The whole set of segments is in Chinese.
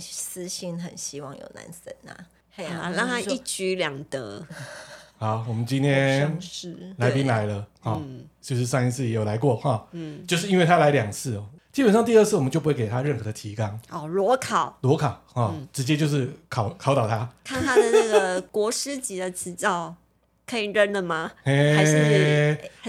私心很希望有男生呐、啊，嘿啊，啊让他一举两得。好，我们今天来宾来了，哈、嗯，就是上一次也有来过，哈，嗯，就是因为他来两次哦，基本上第二次我们就不会给他任何的提纲，哦，裸考，裸考，哈、嗯，直接就是考考倒他，看他的那个国师级的执照。可以扔了吗？欸、还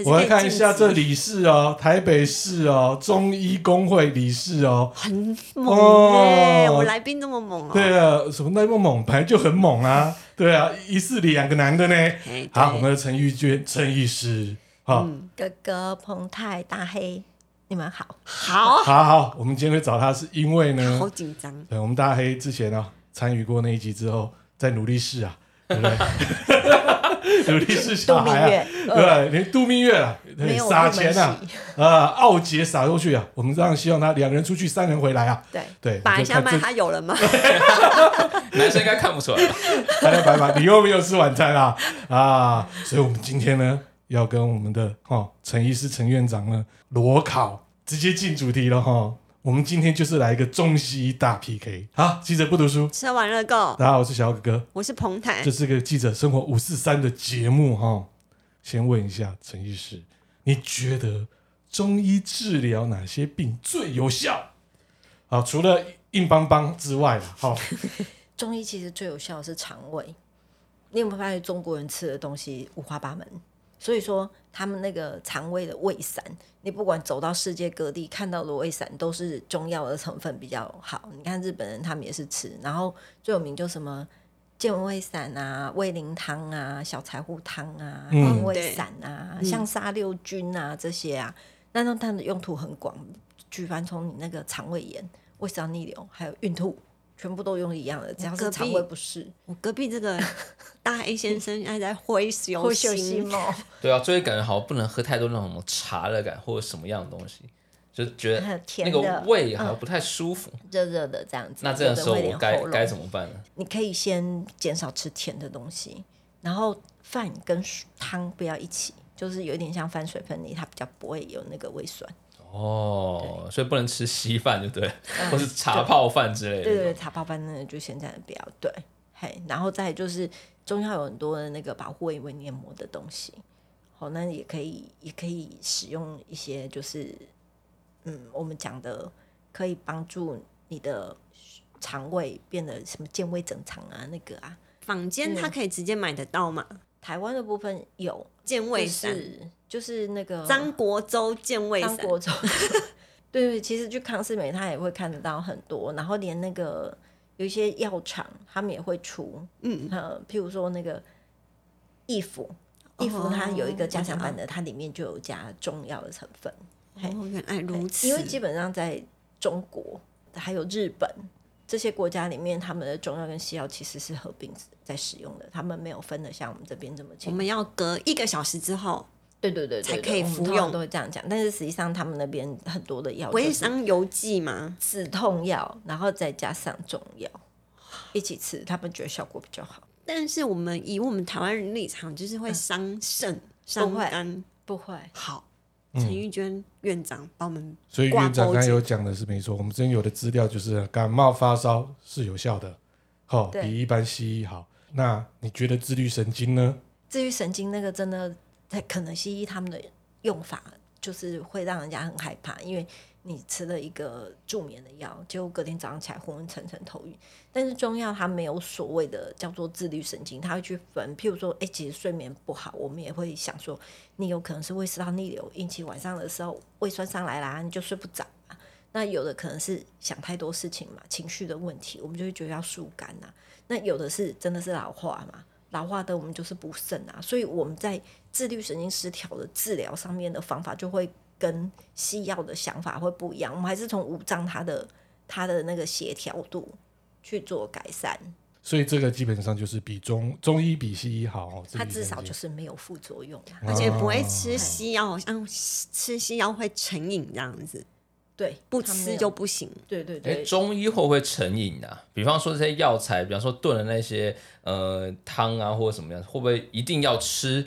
是我来看一下这理事哦，台北市哦，中医工会理事哦，很猛哎、欸！我、哦、来宾这么猛哦。对啊，什么那么猛？本来就很猛啊。对啊，一四两个男的呢。好，我们的陈玉娟陈医师，好、嗯，哥哥彭泰大黑，你们好，好，好好。我们今天会找他是因为呢，好紧张。对，我们大黑之前呢、啊、参与过那一集之后，在努力试啊，对不对？努力是小孩啊，对，连度蜜月啊，撒钱啊，啊，奥杰撒出去啊，我们这样希望他两个人出去，三人回来啊，对对，摆一下麦，他有了吗？男生应该看不出来吧？来来来，你又没有吃晚餐啊啊！所以我们今天呢，要跟我们的哦陈医师陈院长呢裸考，直接进主题了哈。我们今天就是来一个中西医大 PK。好，记者不读书，吃完了够。大家好，我是小哥哥，我是彭坦，这是个记者生活五四三的节目哈。先问一下陈医师，你觉得中医治疗哪些病最有效？好，除了硬邦邦之外了，好，中医其实最有效的是肠胃。你有没有发现中国人吃的东西五花八门？所以说，他们那个肠胃的胃散，你不管走到世界各地看到的胃散，都是中药的成分比较好。你看日本人他们也是吃，然后最有名就什么健胃散啊、胃灵汤啊、小柴胡汤啊、温胃散啊、像沙六菌啊这些啊，那那它的用途很广，举凡从你那个肠胃炎、胃酸逆流，还有孕吐。全部都用一样的，只要是肠胃不适。我隔壁这个 大 A 先生还在灰熊 心哦。对啊，所以感觉好像不能喝太多那种茶的感或者什么样的东西，就觉得那个胃好像不太舒服，热热的这样子。那这个时候我该该怎么办呢？你可以先减少吃甜的东西，然后饭跟汤不要一起，就是有点像饭水分离，它比较不会有那个胃酸。哦，所以不能吃稀饭，就对，嗯、或是茶泡饭之类的。对对对，茶泡饭那个就现在的比较对。嘿，然后再就是中药有很多的那个保护胃胃黏膜的东西，好，那也可以也可以使用一些，就是嗯，我们讲的可以帮助你的肠胃变得什么健胃整肠啊，那个啊，坊间它可以直接买得到吗？嗯、台湾的部分有健胃散。就是那个张国周健胃散，张国周，对对，其实去康斯美他也会看得到很多，然后连那个有一些药厂他们也会出，嗯，呃，譬如说那个益福，益福它有一个加强版的，它里面就有加中药的成分。哦，原来如此。因为基本上在中国还有日本这些国家里面，他们的中药跟西药其实是合并在使用的，他们没有分的像我们这边这么清楚。我们要隔一个小时之后。对对对，才可以服用，都会这样讲。但是实际上，他们那边很多的药，维生油剂嘛，止痛药，然后再加上中药一起吃，他们觉得效果比较好。但是我们以我们台湾人立场，就是会伤肾、伤肝，不会。好，陈玉娟院长帮我们，所以院长刚才有讲的是没错。我们之前有的资料就是感冒发烧是有效的，好，比一般西医好。那你觉得自律神经呢？自律神经那个真的。在可能西医他们的用法就是会让人家很害怕，因为你吃了一个助眠的药，结果隔天早上起来昏昏沉沉、头晕。但是中药它没有所谓的叫做自律神经，它会去分。譬如说，哎、其实睡眠不好，我们也会想说，你有可能是胃食道逆流引起晚上的时候胃酸上来啦，你就睡不着。那有的可能是想太多事情嘛，情绪的问题，我们就会觉得要疏肝呐。那有的是真的是老化嘛。老化的我们就是补肾啊，所以我们在自律神经失调的治疗上面的方法就会跟西药的想法会不一样。我们还是从五脏它的它的那个协调度去做改善。所以这个基本上就是比中中医比西医好，它至少就是没有副作用，而且不会吃西药，好像吃西药会成瘾这样子。对，不吃就不行。对对对。诶，中医会不会成瘾啊？比方说这些药材，比方说炖的那些呃汤啊，或者什么样，会不会一定要吃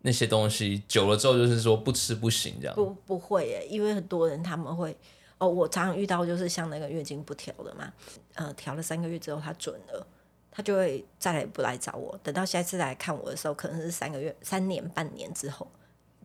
那些东西？久了之后就是说不吃不行这样？不，不会耶，因为很多人他们会哦，我常常遇到就是像那个月经不调的嘛，呃，调了三个月之后他准了，他就会再来不来找我，等到下一次来看我的时候，可能是三个月、三年、半年之后，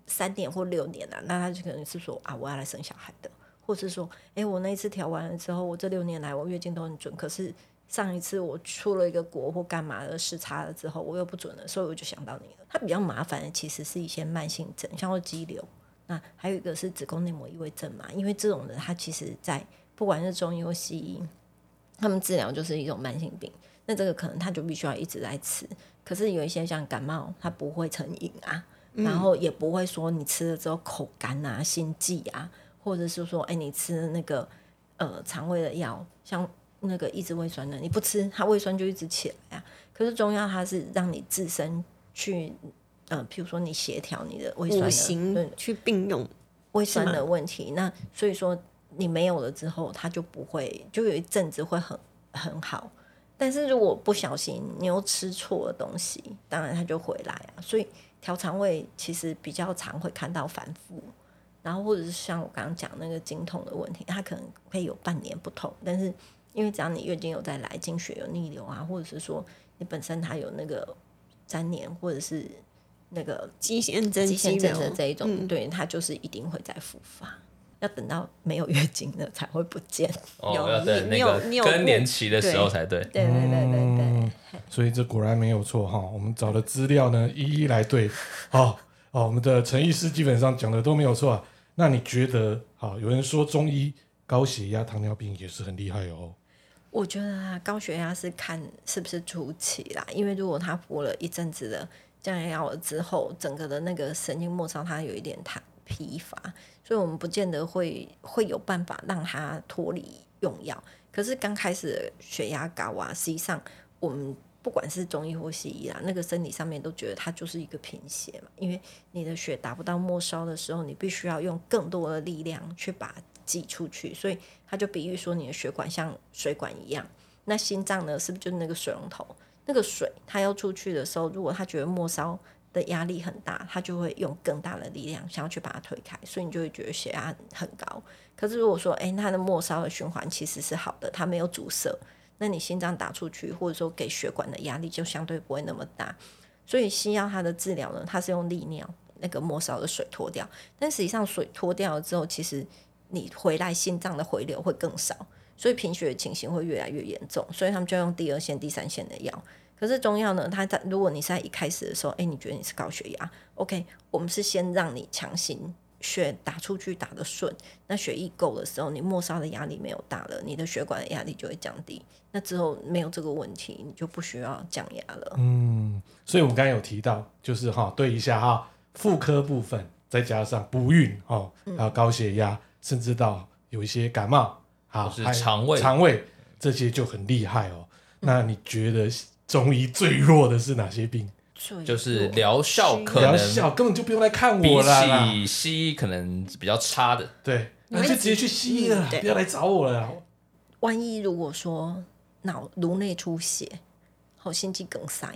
三年或六年啊，那他就可能是说啊，我要来生小孩的，或是说，哎，我那一次调完了之后，我这六年来我月经都很准，可是上一次我出了一个国或干嘛的时差了之后，我又不准了，所以我就想到你了。它比较麻烦的其实是一些慢性症，像是肌瘤。那还有一个是子宫内膜异位症嘛，因为这种人他其实在不管是中医或西医，他们治疗就是一种慢性病。那这个可能他就必须要一直在吃。可是有一些像感冒，它不会成瘾啊，然后也不会说你吃了之后口干啊、心悸啊，或者是说，哎，你吃那个呃肠胃的药，像那个抑制胃酸的，你不吃，它胃酸就一直起来啊。可是中药它是让你自身去。嗯、呃，譬如说你协调你的胃酸的，对去并用胃酸的问题，那所以说你没有了之后，它就不会，就有一阵子会很很好。但是如果不小心你又吃错了东西，当然它就回来啊。所以调肠胃其实比较常会看到反复，然后或者是像我刚刚讲那个经痛的问题，它可能可以有半年不痛，但是因为只要你月经有在来，经血有逆流啊，或者是说你本身它有那个粘连或者是。那个肌腺症、肌腺症的这一种，嗯、对，它就是一定会再复发，要等到没有月经了才会不见。哦，有要等那个更年期的时候才对。对对对对对，嗯。所以这果然没有错哈，我们找的资料呢，一一来对。好，哦，我们的陈医师基本上讲的都没有错。那你觉得，好，有人说中医高血压、糖尿病也是很厉害哦。我觉得啊，高血压是看是不是初期啦，因为如果他服了一阵子的。降压药了之后，整个的那个神经末梢它有一点太疲乏，所以我们不见得会会有办法让它脱离用药。可是刚开始血压高啊，实际上我们不管是中医或西医啊，那个生理上面都觉得它就是一个贫血嘛，因为你的血达不到末梢的时候，你必须要用更多的力量去把它挤出去，所以他就比喻说你的血管像水管一样，那心脏呢，是不是就那个水龙头？那个水，它要出去的时候，如果它觉得末梢的压力很大，它就会用更大的力量想要去把它推开，所以你就会觉得血压很高。可是如果说，诶，它的末梢的循环其实是好的，它没有阻塞，那你心脏打出去，或者说给血管的压力就相对不会那么大。所以西药它的治疗呢，它是用利尿那个末梢的水脱掉，但实际上水脱掉了之后，其实你回来心脏的回流会更少。所以贫血的情形会越来越严重，所以他们就用第二线、第三线的药。可是中药呢，它在如果你是在一开始的时候，哎，你觉得你是高血压，OK，我们是先让你强行血打出去打得顺，那血液够的时候，你末梢的压力没有大了，你的血管的压力就会降低，那之后没有这个问题，你就不需要降压了。嗯，所以我们刚才有提到，就是哈对一下哈妇科部分，再加上不孕哈，还有高血压，嗯、甚至到有一些感冒。好，是肠胃，肠胃这些就很厉害哦。嗯、那你觉得中医最弱的是哪些病？就是疗效可能，疗效根本就不用来看我了。比起西医可能比较差的，对，那就直接去西医了，不要来找我了。万一如果说脑颅内出血，好心肌梗塞，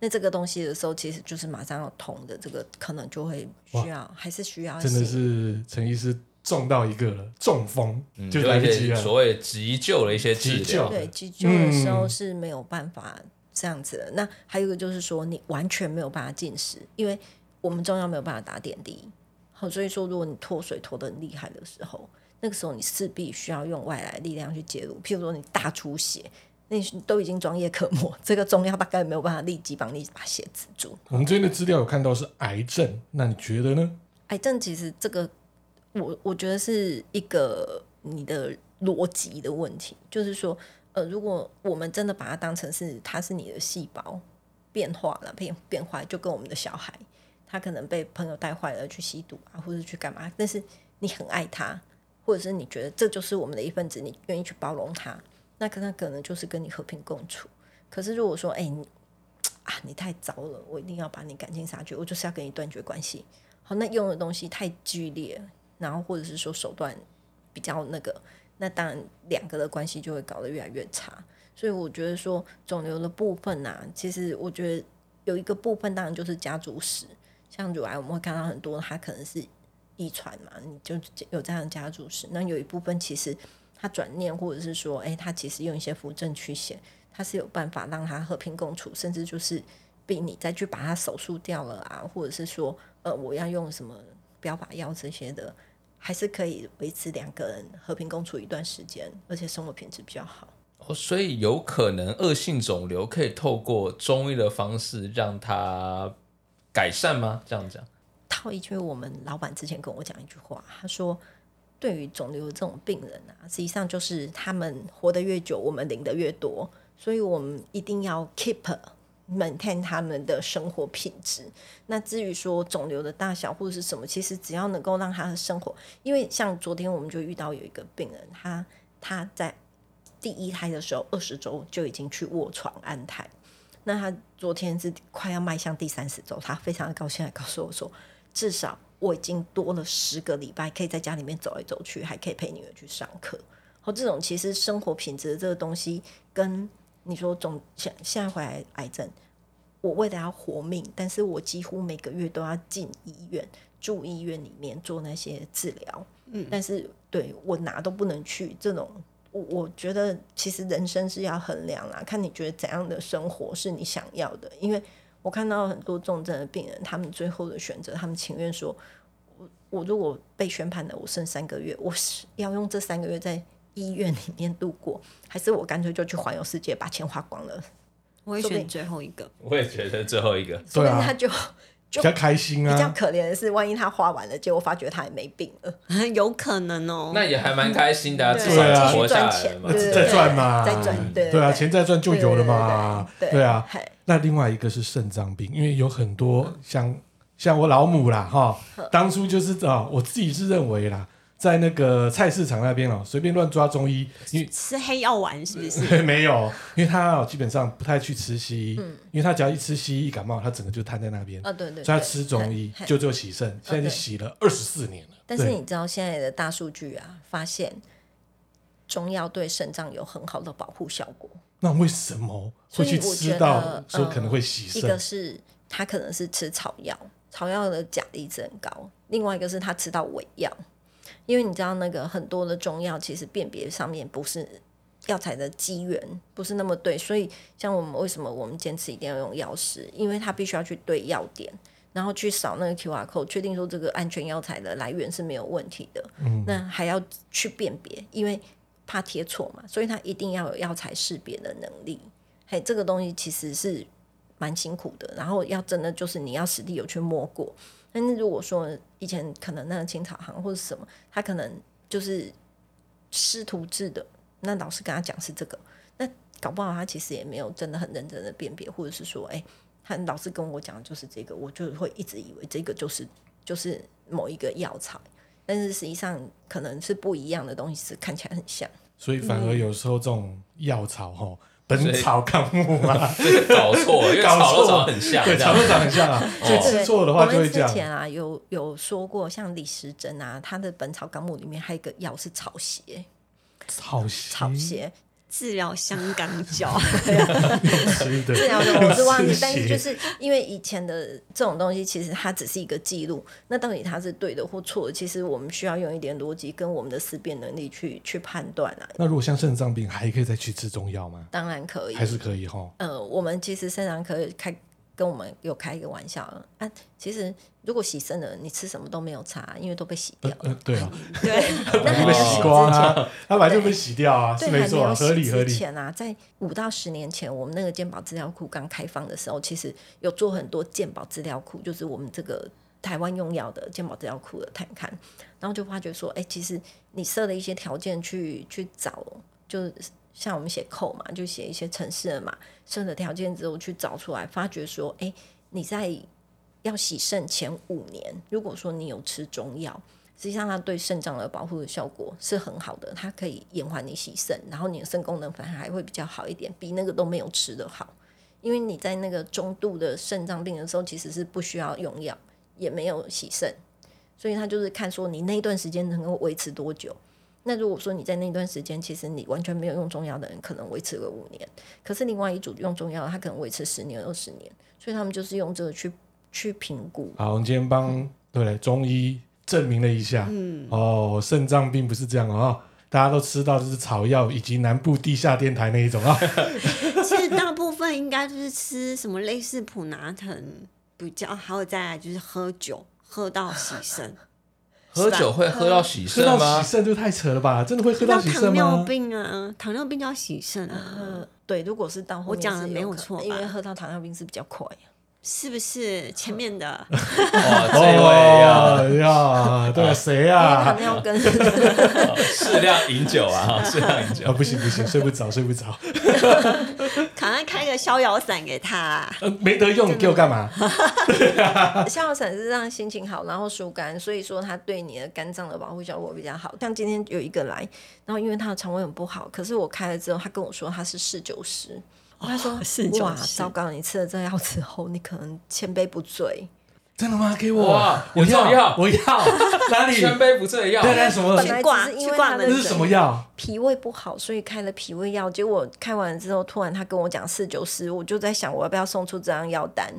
那这个东西的时候，其实就是马上要通的，这个可能就会需要，还是需要。真的是陈医师。中到一个了，中风、嗯、就来不及了。所谓急救的一些急救，对急救的时候是没有办法这样子的。嗯、那还有一个就是说，你完全没有办法进食，因为我们中药没有办法打点滴。好，所以说如果你脱水脱得很厉害的时候，那个时候你势必需要用外来力量去介入。譬如说你大出血，那你都已经专业科目，这个中药大概没有办法立即帮你把血止住。我们这边的资料有看到是癌症，那你觉得呢？癌症其实这个。我我觉得是一个你的逻辑的问题，就是说，呃，如果我们真的把它当成是它是你的细胞变化了，变变坏，就跟我们的小孩，他可能被朋友带坏了去吸毒啊，或者去干嘛，但是你很爱他，或者是你觉得这就是我们的一份子，你愿意去包容他，那可能可能就是跟你和平共处。可是如果说，哎，你啊，你太糟了，我一定要把你赶尽杀绝，我就是要跟你断绝关系。好，那用的东西太剧烈。然后或者是说手段比较那个，那当然两个的关系就会搞得越来越差。所以我觉得说肿瘤的部分呢、其实我觉得有一个部分当然就是家族史，像乳癌我们会看到很多，它可能是遗传嘛，你就有这样的家族史。那有一部分其实他转念，或者是说，哎，他其实用一些扶正去写，他是有办法让他和平共处，甚至就是逼你再去把它手术掉了啊，或者是说，呃，我要用什么标靶药这些的，还是可以维持两个人和平共处一段时间，而且生活品质比较好。哦，所以有可能恶性肿瘤可以透过中医的方式让它改善吗？这样讲。套一句，我们老板之前跟我讲一句话，他说：“对于肿瘤这种病人啊，实际上就是他们活得越久，我们领得越多，所以我们一定要 keep maintain 他们的生活品质。那至于说肿瘤的大小或者是什么，其实只要能够让他的生活，因为像昨天我们就遇到有一个病人，他他在第一胎的时候二十周就已经去卧床安胎，那他昨天是快要迈向第三十周，他非常的高兴，来告诉我说。”至少我已经多了十个礼拜，可以在家里面走来走去，还可以陪女儿去上课。好，这种其实生活品质的这个东西，跟你说总现现在回来癌症，我为了要活命，但是我几乎每个月都要进医院，住医院里面做那些治疗。嗯，但是对我哪都不能去。这种我我觉得其实人生是要衡量啦，看你觉得怎样的生活是你想要的，因为。我看到很多重症的病人，他们最后的选择，他们情愿说：“我我如果被宣判了，我剩三个月，我是要用这三个月在医院里面度过，还是我干脆就去环游世界，把钱花光了？”我会选最后一个。我也觉得最后一个，所以他就。比较开心啊！比较可怜的是，万一他花完了，结果发觉他也没病了，有可能哦。那也还蛮开心的，至少活下来了嘛，再赚嘛，再赚，对啊，钱再赚就有了嘛，对啊。那另外一个是肾脏病，因为有很多像像我老母啦，哈，当初就是啊，我自己是认为啦。在那个菜市场那边哦，随便乱抓中医，因为吃黑药丸是不是？没有，因为他基本上不太去吃西医，嗯、因为他只要一吃西医，一感冒他整个就瘫在那边。啊、哦，对，对对，所以他吃中医就做洗肾，现在就洗了二十四年了。但是你知道现在的大数据啊，发现中药对肾脏有很好的保护效果。那为什么会去吃到说可能会洗肾？一个是他可能是吃草药，草药的钾离子很高；另外一个是他吃到伪药。因为你知道，那个很多的中药其实辨别上面不是药材的机缘不是那么对，所以像我们为什么我们坚持一定要用药师？因为他必须要去对药点，然后去扫那个 QR code，确定说这个安全药材的来源是没有问题的。嗯，那还要去辨别，因为怕贴错嘛，所以他一定要有药材识别的能力。嘿，这个东西其实是蛮辛苦的，然后要真的就是你要实地有去摸过。但是如果说以前可能那个青草行或者什么，他可能就是师徒制的，那老师跟他讲是这个，那搞不好他其实也没有真的很认真的辨别，或者是说，哎、欸，他老师跟我讲就是这个，我就会一直以为这个就是就是某一个药材，但是实际上可能是不一样的东西，是看起来很像，所以反而有时候这种药草哈。嗯本草纲目啊，搞错，因为草都长很像，对，草都长很像啊。所以吃错的话就会这样。之前啊，有有说过，像李时珍啊，他的《本草纲目》里面还有一个药是草鞋，草鞋，草鞋。治疗香港脚，治疗的我是忘记，但是就是因为以前的这种东西，其实它只是一个记录。那到底它是对的或错的，其实我们需要用一点逻辑跟我们的思辨能力去去判断啊。那如果像肾脏病，还可以再去吃中药吗？当然可以，还是可以哈。呃，我们其实肾脏科开。跟我们有开一个玩笑啊，其实如果洗肾了，你吃什么都没有差，因为都被洗掉了。呃呃、对啊，对，那还没洗光啊，它 本来就被洗掉啊，是没错、啊，合理合理。之前啊，在五到十年前，我们那个健保资料库刚开放的时候，其实有做很多健保资料库，就是我们这个台湾用药的健保资料库的探勘，然后就发觉说，哎、欸，其实你设了一些条件去去找，就。像我们写扣嘛，就写一些城市的嘛，设的条件之后去找出来，发觉说，哎、你在要洗肾前五年，如果说你有吃中药，实际上它对肾脏的保护的效果是很好的，它可以延缓你洗肾，然后你的肾功能反而还会比较好一点，比那个都没有吃的好。因为你在那个中度的肾脏病的时候，其实是不需要用药，也没有洗肾，所以他就是看说你那一段时间能够维持多久。那如果说你在那段时间，其实你完全没有用中药的人，可能维持个五年。可是另外一组用中药，他可能维持十年、二十年。所以他们就是用这个去去评估。好，我们今天帮对中医证明了一下，嗯，哦，肾脏并不是这样哦，大家都吃到的是草药以及南部地下电台那一种啊。其实大部分应该就是吃什么类似普拿疼比较，还有再来就是喝酒，喝到洗肾。喝酒会喝到喜肾吗？喝到喜肾就太扯了吧！真的会喝到洗肾吗？糖尿病啊，糖尿病就要洗肾啊。呃，对，如果是到后面是我讲的没有错，因为喝到糖尿病是比较快。是不是前面的？哇，这位呀呀，对，谁呀？糖尿跟，适量饮酒啊，适量饮酒啊。不行不行，睡不着睡不着。赶快开个逍遥散给他。没得用，你给我干嘛？逍遥散是让心情好，然后疏肝，所以说它对你的肝脏的保护效果比较好。像今天有一个来，然后因为他的肠胃很不好，可是我开了之后，他跟我说他是侍酒师。他说：“哇，糟糕！你吃了这药之后，你可能千杯不醉。真的吗？给我，我要，我要 哪里？千杯不醉的药？对，什么？本来只是因为他的是什么药？脾胃不好，所以开了脾胃药。结果开完之后，突然他跟我讲四九十，我就在想，我要不要送出这张药单？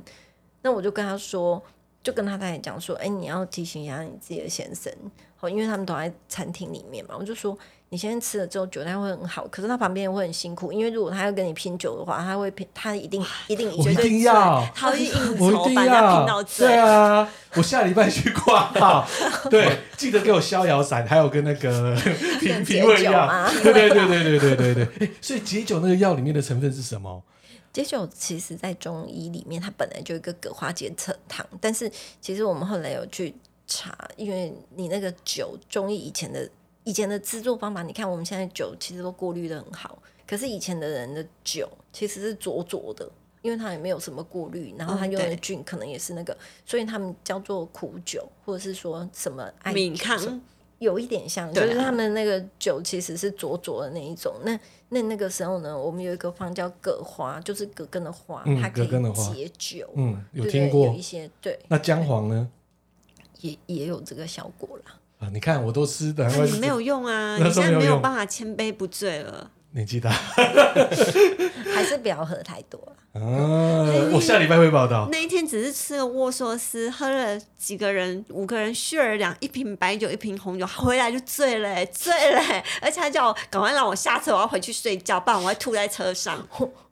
那我就跟他说，就跟他太太讲说，哎，你要提醒一下你自己的先生，好，因为他们都在餐厅里面嘛。我就说。”你现在吃了之后，酒量会很好，可是他旁边会很辛苦，因为如果他要跟你拼酒的话，他会拼，他一定一定绝对要，他会应酬，我一定要，对啊，我下礼拜去挂号，对，记得给我逍遥散，还有跟那个平脾胃药，对对对对对对对对，哎，所以解酒那个药里面的成分是什么？解酒其实在中医里面，它本来就有一个葛花结橙糖，但是其实我们后来有去查，因为你那个酒，中医以前的。以前的制作方法，你看我们现在酒其实都过滤的很好，可是以前的人的酒其实是浊浊的，因为它也没有什么过滤，然后他用的菌可能也是那个，所以他们叫做苦酒，或者是说什么敏康，有一点像，就是他们那个酒其实是浊浊的那一种。那那那个时候呢，我们有一个方叫葛花，就是葛根的花，它可以解酒。嗯，有听过有一些对。那姜黄呢？也也有这个效果啦。啊！你看，我都吃的，你没有用啊！你现在没有办法千杯不醉了。年纪大，还是不要喝太多 啊！我下礼拜会报道。那一天只是吃了握寿司，喝了几个人，五个人 share 两一瓶白酒，一瓶红酒，回来就醉了，醉了！而且他叫我赶快让我下车，我要回去睡觉，不然我会吐在车上。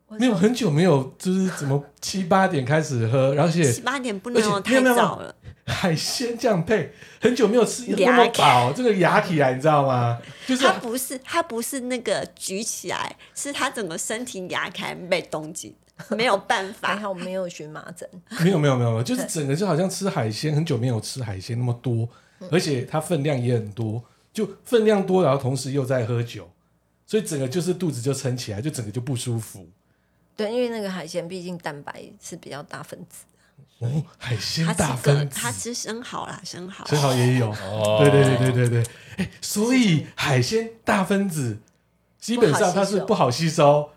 没有很久没有，就是怎么七八点开始喝，而且七八点不能太早了。海鲜这样配，很久没有吃那么饱，这个牙起来，你知道吗？就是它不是它不是那个举起来，是它整个身体牙开被冻紧，没有办法。还好没有荨麻疹。没有没有没有，就是整个就好像吃海鲜，很久没有吃海鲜那么多，而且它分量也很多，就分量多，然后同时又在喝酒，所以整个就是肚子就撑起来，就整个就不舒服。对，因为那个海鲜毕竟蛋白是比较大分子。哦，海鲜大分子，他吃生蚝啦，生蚝，生蚝也有，哦、对对对对对。对，哎，所以海鲜大分子基本上它是不好吸收，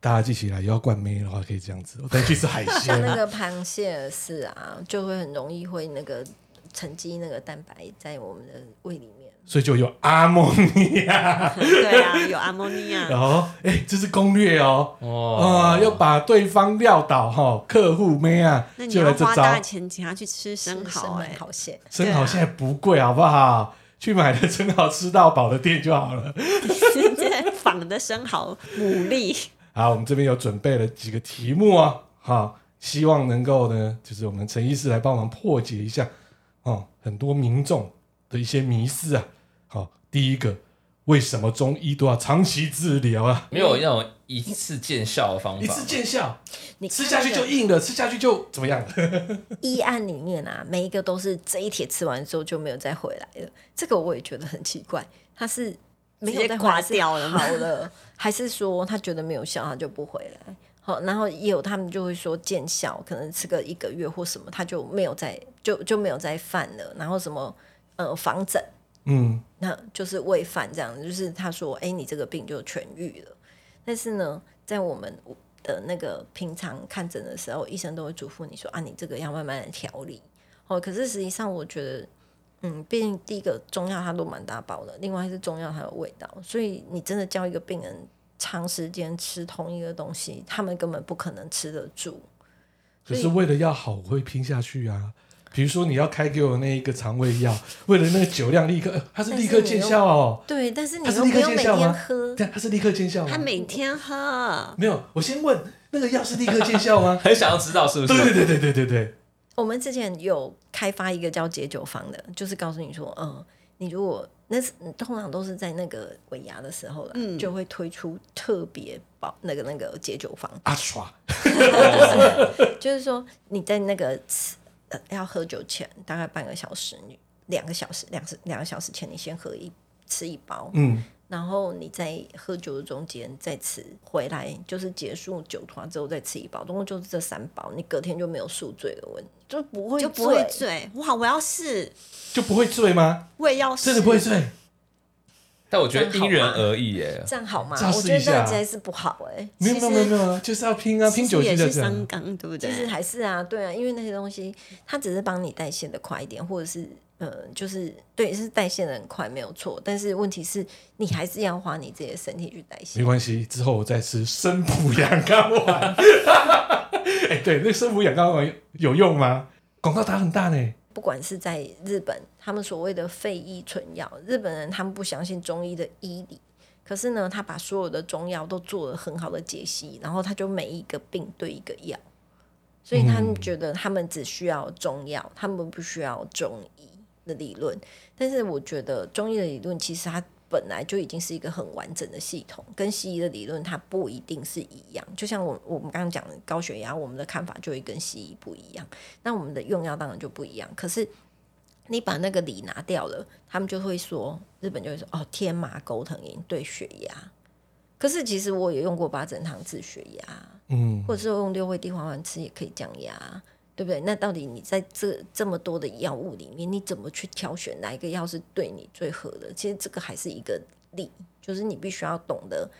大家记起来，要灌妹的话可以这样子，我再去吃海鲜，像那个螃蟹是啊，就会很容易会那个沉积那个蛋白在我们的胃里面。所以就有阿莫尼亚，对啊，有阿莫尼亚。然后，哎、欸，这是攻略哦，哦，要把对方撂倒哈，客户妹啊，那你要花大钱请他去吃生蚝，哎，好鲜，生蚝现在不贵，好不好？去买的生蚝吃到饱的店就好了。现在仿的生蚝牡蛎。好，我们这边有准备了几个题目啊，好，希望能够呢，就是我们陈医师来帮忙破解一下哦，很多民众的一些迷思啊，好，第一个，为什么中医都要长期治疗啊？没有那种一次见效的方法，一次见效，你吃下去就硬了，吃下去就怎么样？医案里面啊，每一个都是这一帖吃完之后就没有再回来了，这个我也觉得很奇怪，他是没有再挂掉了，好了，还是说他觉得没有效，他就不回来？好，然后也有他们就会说见效，可能吃个一个月或什么，他就没有再就就没有再犯了，然后什么。呃，防疹，嗯，那就是喂饭这样，就是他说，哎、欸，你这个病就痊愈了。但是呢，在我们的那个平常看诊的时候，医生都会嘱咐你说，啊，你这个要慢慢的调理。哦，可是实际上我觉得，嗯，毕竟第一个中药它都蛮大包的，另外是中药它有味道，所以你真的叫一个病人长时间吃同一个东西，他们根本不可能吃得住。可是为了要好，我会拼下去啊。比如说你要开给我那一个肠胃药，为了那个酒量立刻，它是立刻见效哦。对，但是你它是立刻见效吗？对，它是立刻见效吗？他每天喝。没有，我先问那个药是立刻见效吗？很想要知道是不是？对对对对对对对。我们之前有开发一个叫解酒方的，就是告诉你说，嗯，你如果那是通常都是在那个尾牙的时候了，嗯，就会推出特别保那个那个解酒方。阿刷，就是说你在那个。要喝酒前大概半个小时，两个小时，两个两个小时前，你先喝一吃一包，嗯，然后你在喝酒的中间再吃，回来就是结束酒团之后再吃一包，总共就是这三包，你隔天就没有宿醉的问题，就不会就不会醉。哇，我要试，就不会醉吗？我也要试，真的不会醉。但我觉得因人而异耶，这样好吗？我觉得这样子还是不好哎。没有没有没有，就是要拼啊，拼酒精的伤肝，对不对？其实还是啊，对啊，因为那些东西它只是帮你代谢的快一点，或者是呃，就是对，是代谢的很快，没有错。但是问题是你还是要花你自己的身体去代谢。没关系，之后我再吃生普养肝丸。哎，对，那生普养肝丸有用吗？广告打很大呢。不管是在日本，他们所谓的废医存药，日本人他们不相信中医的医理，可是呢，他把所有的中药都做了很好的解析，然后他就每一个病对一个药，所以他们觉得他们只需要中药，他们不需要中医的理论。但是我觉得中医的理论其实它。本来就已经是一个很完整的系统，跟西医的理论它不一定是一样。就像我我们刚刚讲的高血压，我们的看法就会跟西医不一样，那我们的用药当然就不一样。可是你把那个理拿掉了，他们就会说，日本就会说哦，天麻钩藤饮对血压。可是其实我也用过八珍汤治血压，嗯，或者是用六味地黄丸吃也可以降压。对不对？那到底你在这这么多的药物里面，你怎么去挑选哪一个药是对你最合的？其实这个还是一个理，就是你必须要懂得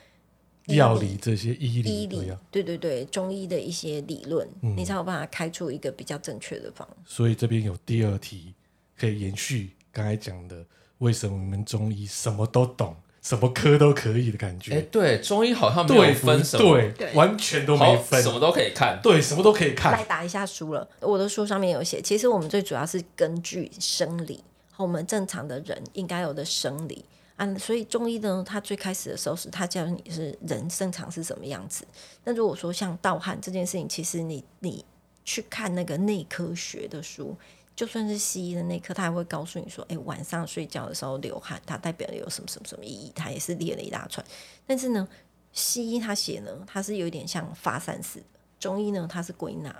药理这些医理，医理，对对对，中医的一些理论，嗯、你才有办法开出一个比较正确的方。所以这边有第二题可以延续刚才讲的，为什么你们中医什么都懂？什么科都可以的感觉，哎，对，中医好像没有分什么，对，对，完全都没分，什么都可以看，对，什么都可以看。来打一下书了，我的书上面有写，其实我们最主要是根据生理和我们正常的人应该有的生理啊，所以中医呢，它最开始的时候是它教你是人正常是什么样子。那如果说像盗汗这件事情，其实你你去看那个内科学的书。就算是西医的那科，他还会告诉你说：“哎，晚上睡觉的时候流汗，它代表有什么什么什么意义？”他也是列了一大串。但是呢，西医他写呢，他是有点像发散式的；中医呢，他是归纳，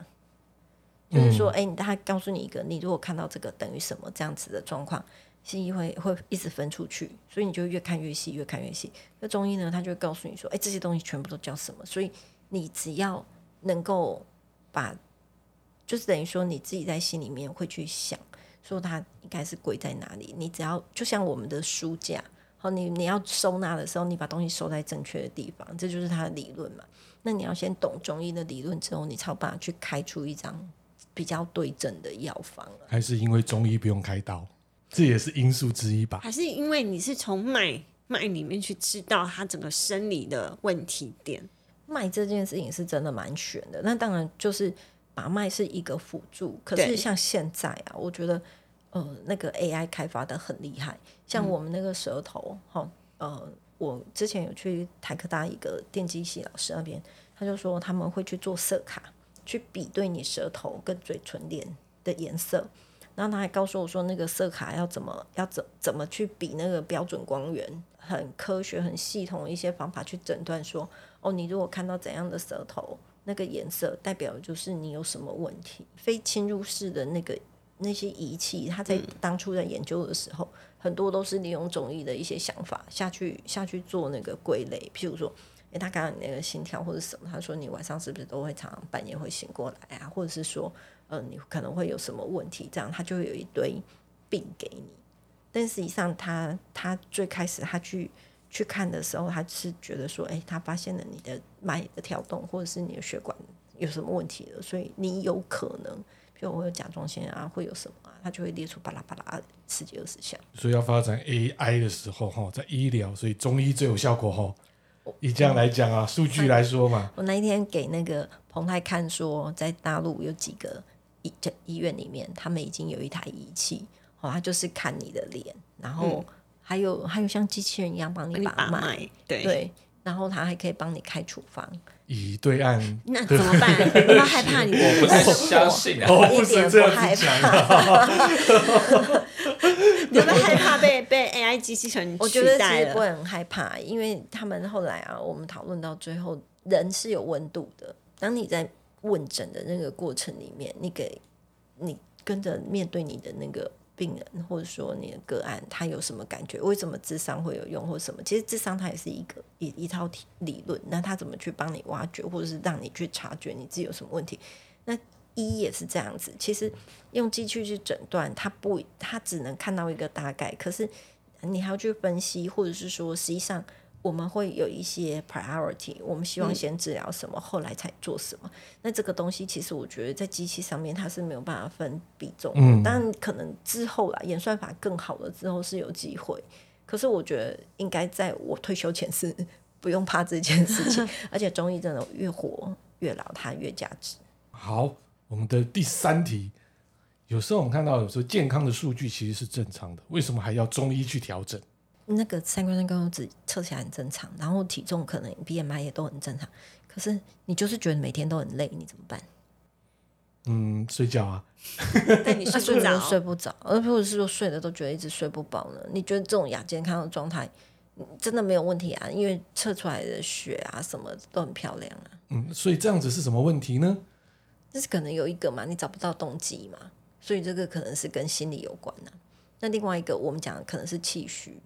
就是说，哎，他告诉你一个，你如果看到这个等于什么这样子的状况，西医会会一直分出去，所以你就越看越细，越看越细。那中医呢，他就会告诉你说：“哎，这些东西全部都叫什么？”所以你只要能够把。就是等于说你自己在心里面会去想，说它应该是归在哪里。你只要就像我们的书架，好，你你要收纳的时候，你把东西收在正确的地方，这就是它的理论嘛。那你要先懂中医的理论之后，你才有办法去开出一张比较对症的药方。还是因为中医不用开刀，这也是因素之一吧？还是因为你是从脉脉里面去知道它整个生理的问题点？脉这件事情是真的蛮玄的。那当然就是。把脉是一个辅助，可是像现在啊，我觉得呃那个 AI 开发的很厉害，像我们那个舌头，哈、嗯，呃，我之前有去台科大一个电机系老师那边，他就说他们会去做色卡，去比对你舌头跟嘴唇脸的颜色，然后他还告诉我说那个色卡要怎么要怎怎么去比那个标准光源，很科学很系统的一些方法去诊断说，哦，你如果看到怎样的舌头。那个颜色代表就是你有什么问题。非侵入式的那个那些仪器，它在当初在研究的时候，嗯、很多都是利用中医的一些想法下去下去做那个归类。譬如说，诶、欸，他刚刚你那个心跳或者什么，他说你晚上是不是都会常常半夜会醒过来啊？或者是说，嗯、呃，你可能会有什么问题？这样他就会有一堆病给你。但实际上他，他他最开始他去。去看的时候，他是觉得说，哎、欸，他发现了你的脉的跳动，或者是你的血管有什么问题了，所以你有可能，比如我有甲状腺啊，会有什么啊，他就会列出巴拉巴拉十几二十项。所以要发展 AI 的时候，哈，在医疗，所以中医最有效果，哈。以这样来讲啊，数据来说嘛，我那一天给那个彭泰看说，在大陆有几个医在医院里面，他们已经有一台仪器，哦，他就是看你的脸，然后还有、嗯、还有像机器人一样帮你把脉，对对，然后他还可以帮你开处方。以对岸，那怎么办？不要害怕你，我不太相信啊，我不是这样子讲。你 有没有害怕被被 AI 机器人取代？我觉得其实不会很害怕，因为他们后来啊，我们讨论到最后，人是有温度的。当你在问诊的那个过程里面，你给你跟着面对你的那个。病人或者说你的个案，他有什么感觉？为什么智商会有用，或什么？其实智商它也是一个一一套理论，那他怎么去帮你挖掘，或者是让你去察觉你自己有什么问题？那一也是这样子，其实用机器去诊断，它不，它只能看到一个大概，可是你还要去分析，或者是说，实际上。我们会有一些 priority，我们希望先治疗什么，嗯、后来才做什么。那这个东西其实我觉得在机器上面它是没有办法分比重，嗯，但可能之后啦，演算法更好了之后是有机会。可是我觉得应该在我退休前是 不用怕这件事情，而且中医真的越活越老，它越价值。好，我们的第三题，有时候我们看到有时候健康的数据其实是正常的，为什么还要中医去调整？那个三酸甘油酯测起来很正常，然后体重可能 BMI 也都很正常，可是你就是觉得每天都很累，你怎么办？嗯，睡觉啊。但你 睡不着，睡不着，而或者是说睡的都觉得一直睡不饱呢？你觉得这种亚健康的状态真的没有问题啊？因为测出来的血啊什么都很漂亮啊。嗯，所以这样子是什么问题呢？这是可能有一个嘛，你找不到动机嘛，所以这个可能是跟心理有关呢啊。那另外一个我们讲的可能是气虚。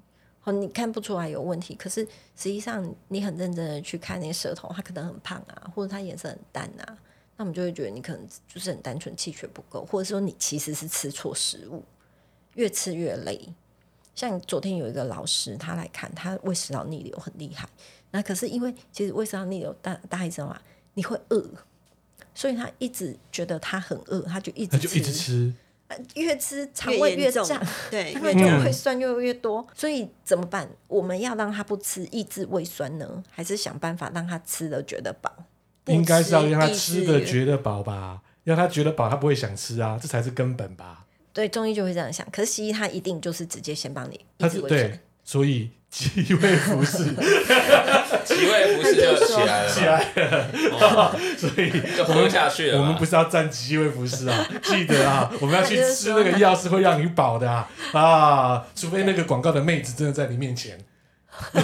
你看不出来有问题，可是实际上你很认真的去看那舌头，它可能很胖啊，或者它颜色很淡啊，那我们就会觉得你可能就是很单纯气血不够，或者说你其实是吃错食物，越吃越累。像昨天有一个老师他来看，他胃食道逆流很厉害，那可是因为其实胃食道逆流大大家知道嘛，你会饿，所以他一直觉得他很饿，他就一直就一直吃。越吃肠胃越胀，对，因为就会酸越越多，嗯，所以怎么办？我们要让他不吃，抑制胃酸呢，还是想办法让他吃的觉得饱？应该是要让他吃的觉得饱吧，让他觉得饱，他不会想吃啊，这才是根本吧？对，中医就会这样想，可是西医他一定就是直接先帮你，他是对，所以。吉 胃不适，吉胃福适就起来了，起来了，哦、所 以就喝下去了。我们不是要赞吉胃福适啊，记得啊，我们要去吃那个药是会让你饱的啊啊，除非那个广告的妹子真的在你面前，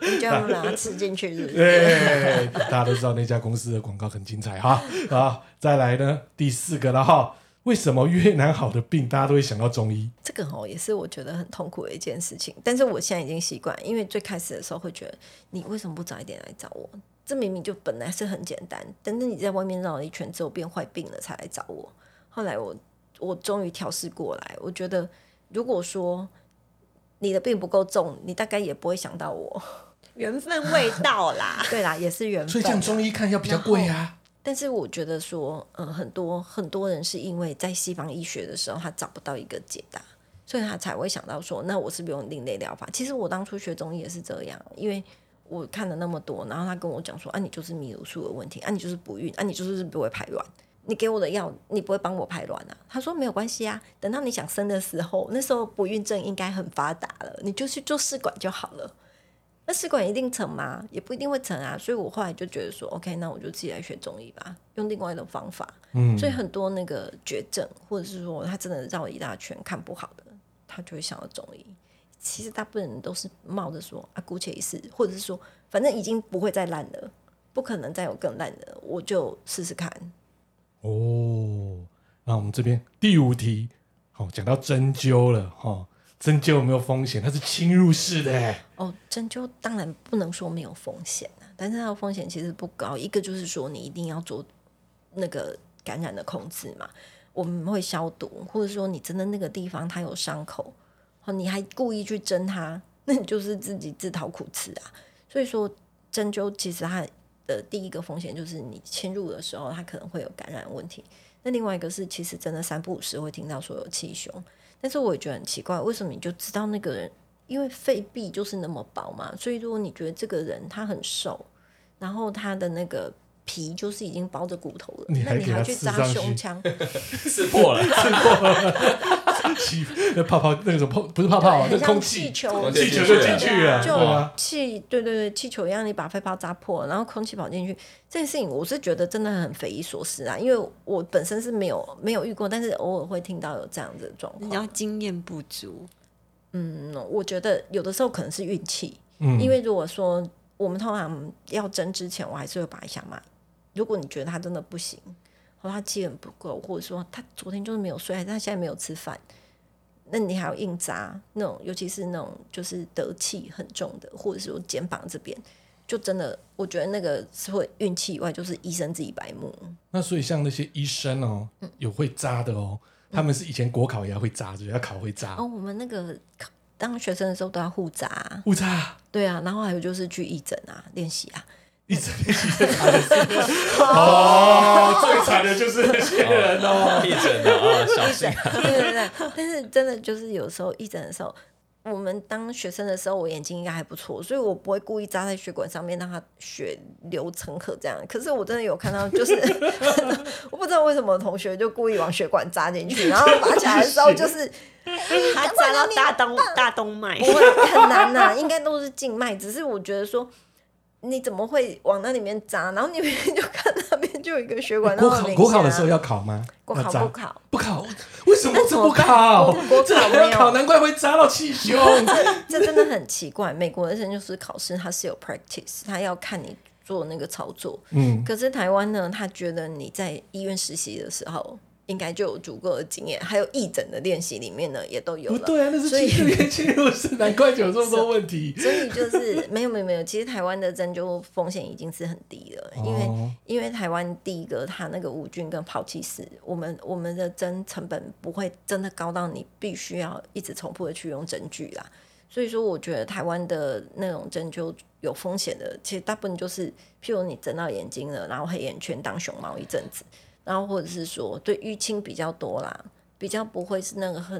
你就要把它吃进去是是？对，大家都知道那家公司的广告很精彩哈好，再来呢第四个了哈。为什么越南好的病，大家都会想到中医？这个哦，也是我觉得很痛苦的一件事情。但是我现在已经习惯，因为最开始的时候会觉得，你为什么不早一点来找我？这明明就本来是很简单，但是你在外面绕了一圈之后变坏病了才来找我。后来我我终于调试过来，我觉得如果说你的病不够重，你大概也不会想到我。缘分未到啦，对啦，也是缘分。所以这样中医看要比较贵啊。但是我觉得说，嗯，很多很多人是因为在西方医学的时候，他找不到一个解答，所以他才会想到说，那我是不用另类疗法？其实我当初学中医也是这样，因为我看了那么多，然后他跟我讲说，啊，你就是泌乳素的问题，啊，你就是不孕，啊，你就是不会排卵，你给我的药，你不会帮我排卵啊？他说没有关系啊，等到你想生的时候，那时候不孕症应该很发达了，你就去做试管就好了。那试管一定成吗？也不一定会成啊。所以我后来就觉得说，OK，那我就自己来学中医吧，用另外一种方法。嗯，所以很多那个绝症，或者是说他真的绕了一大圈看不好的，他就会想到中医。其实大部分人都是冒着说啊，姑且一试，或者是说反正已经不会再烂了，不可能再有更烂的，我就试试看。哦，那我们这边第五题，好，讲到针灸了哈。针灸有没有风险？它是侵入式的。哦，针灸当然不能说没有风险啊，但是它的风险其实不高。一个就是说，你一定要做那个感染的控制嘛，我们会消毒，或者说你真的那个地方它有伤口，你还故意去针它，那你就是自己自讨苦吃啊。所以说，针灸其实它的第一个风险就是你侵入的时候，它可能会有感染问题。那另外一个是，其实真的三不五时会听到说有气胸。但是我也觉得很奇怪，为什么你就知道那个人？因为肺壁就是那么薄嘛，所以如果你觉得这个人他很瘦，然后他的那个皮就是已经包着骨头了，你还那你还去扎胸腔，刺破了，刺破了，气 那泡泡那种泡不是泡泡，那空气气球，气球就进去了，就气对对对，气球一样，你把肺泡扎破，然后空气跑进去，这件事情我是觉得真的很匪夷所思啊，因为我本身是没有没有遇过，但是偶尔会听到有这样子的状况，你要经验不足。嗯，我觉得有的时候可能是运气，嗯，因为如果说我们通常要针之前，我还是会把一下脉。如果你觉得他真的不行，或他气很不够，或者说他昨天就是没有睡，还是他现在没有吃饭，那你还要硬扎那种，尤其是那种就是得气很重的，或者说肩膀这边，就真的我觉得那个是会运气以外，就是医生自己白目。那所以像那些医生哦，有会扎的哦，他们是以前国考也要会扎，就要考会扎。哦，我们那个当学生的时候都要互扎，互扎，对啊，然后还有就是去义诊啊练习啊。一直练习最惨的是 哦，最惨的就是那些人哦，义诊的啊，小心。对对对，但是真的就是有时候义诊的时候，我们当学生的时候，我眼睛应该还不错，所以我不会故意扎在血管上面让它血流成河这样。可是我真的有看到，就是 我不知道为什么同学就故意往血管扎进去，然后拔起来的时候就是他扎到大动大动脉，不会很难呐、啊，应该都是静脉，只是我觉得说。你怎么会往那里面扎？然后你们就看那边就有一个血管。国考国考的时候要考吗？国考不考，不考。为什么这不考？国考没有考，难怪会扎到气胸。这真的很奇怪。美国的人就是考试，他是有 practice，他要看你做那个操作。嗯。可是台湾呢，他觉得你在医院实习的时候。应该就有足够的经验，还有义诊的练习里面呢，也都有了。不对啊，那是进入进入是难怪有这么多问题。所以就是没有没有没有，其实台湾的针灸风险已经是很低了，因为、哦、因为台湾第一个它那个无菌跟抛弃式，我们我们的针成本不会真的高到你必须要一直重复的去用针具啦。所以说，我觉得台湾的那种针灸有风险的，其实大部分就是譬如你针到眼睛了，然后黑眼圈当熊猫一阵子。然后或者是说，对淤青比较多啦，比较不会是那个很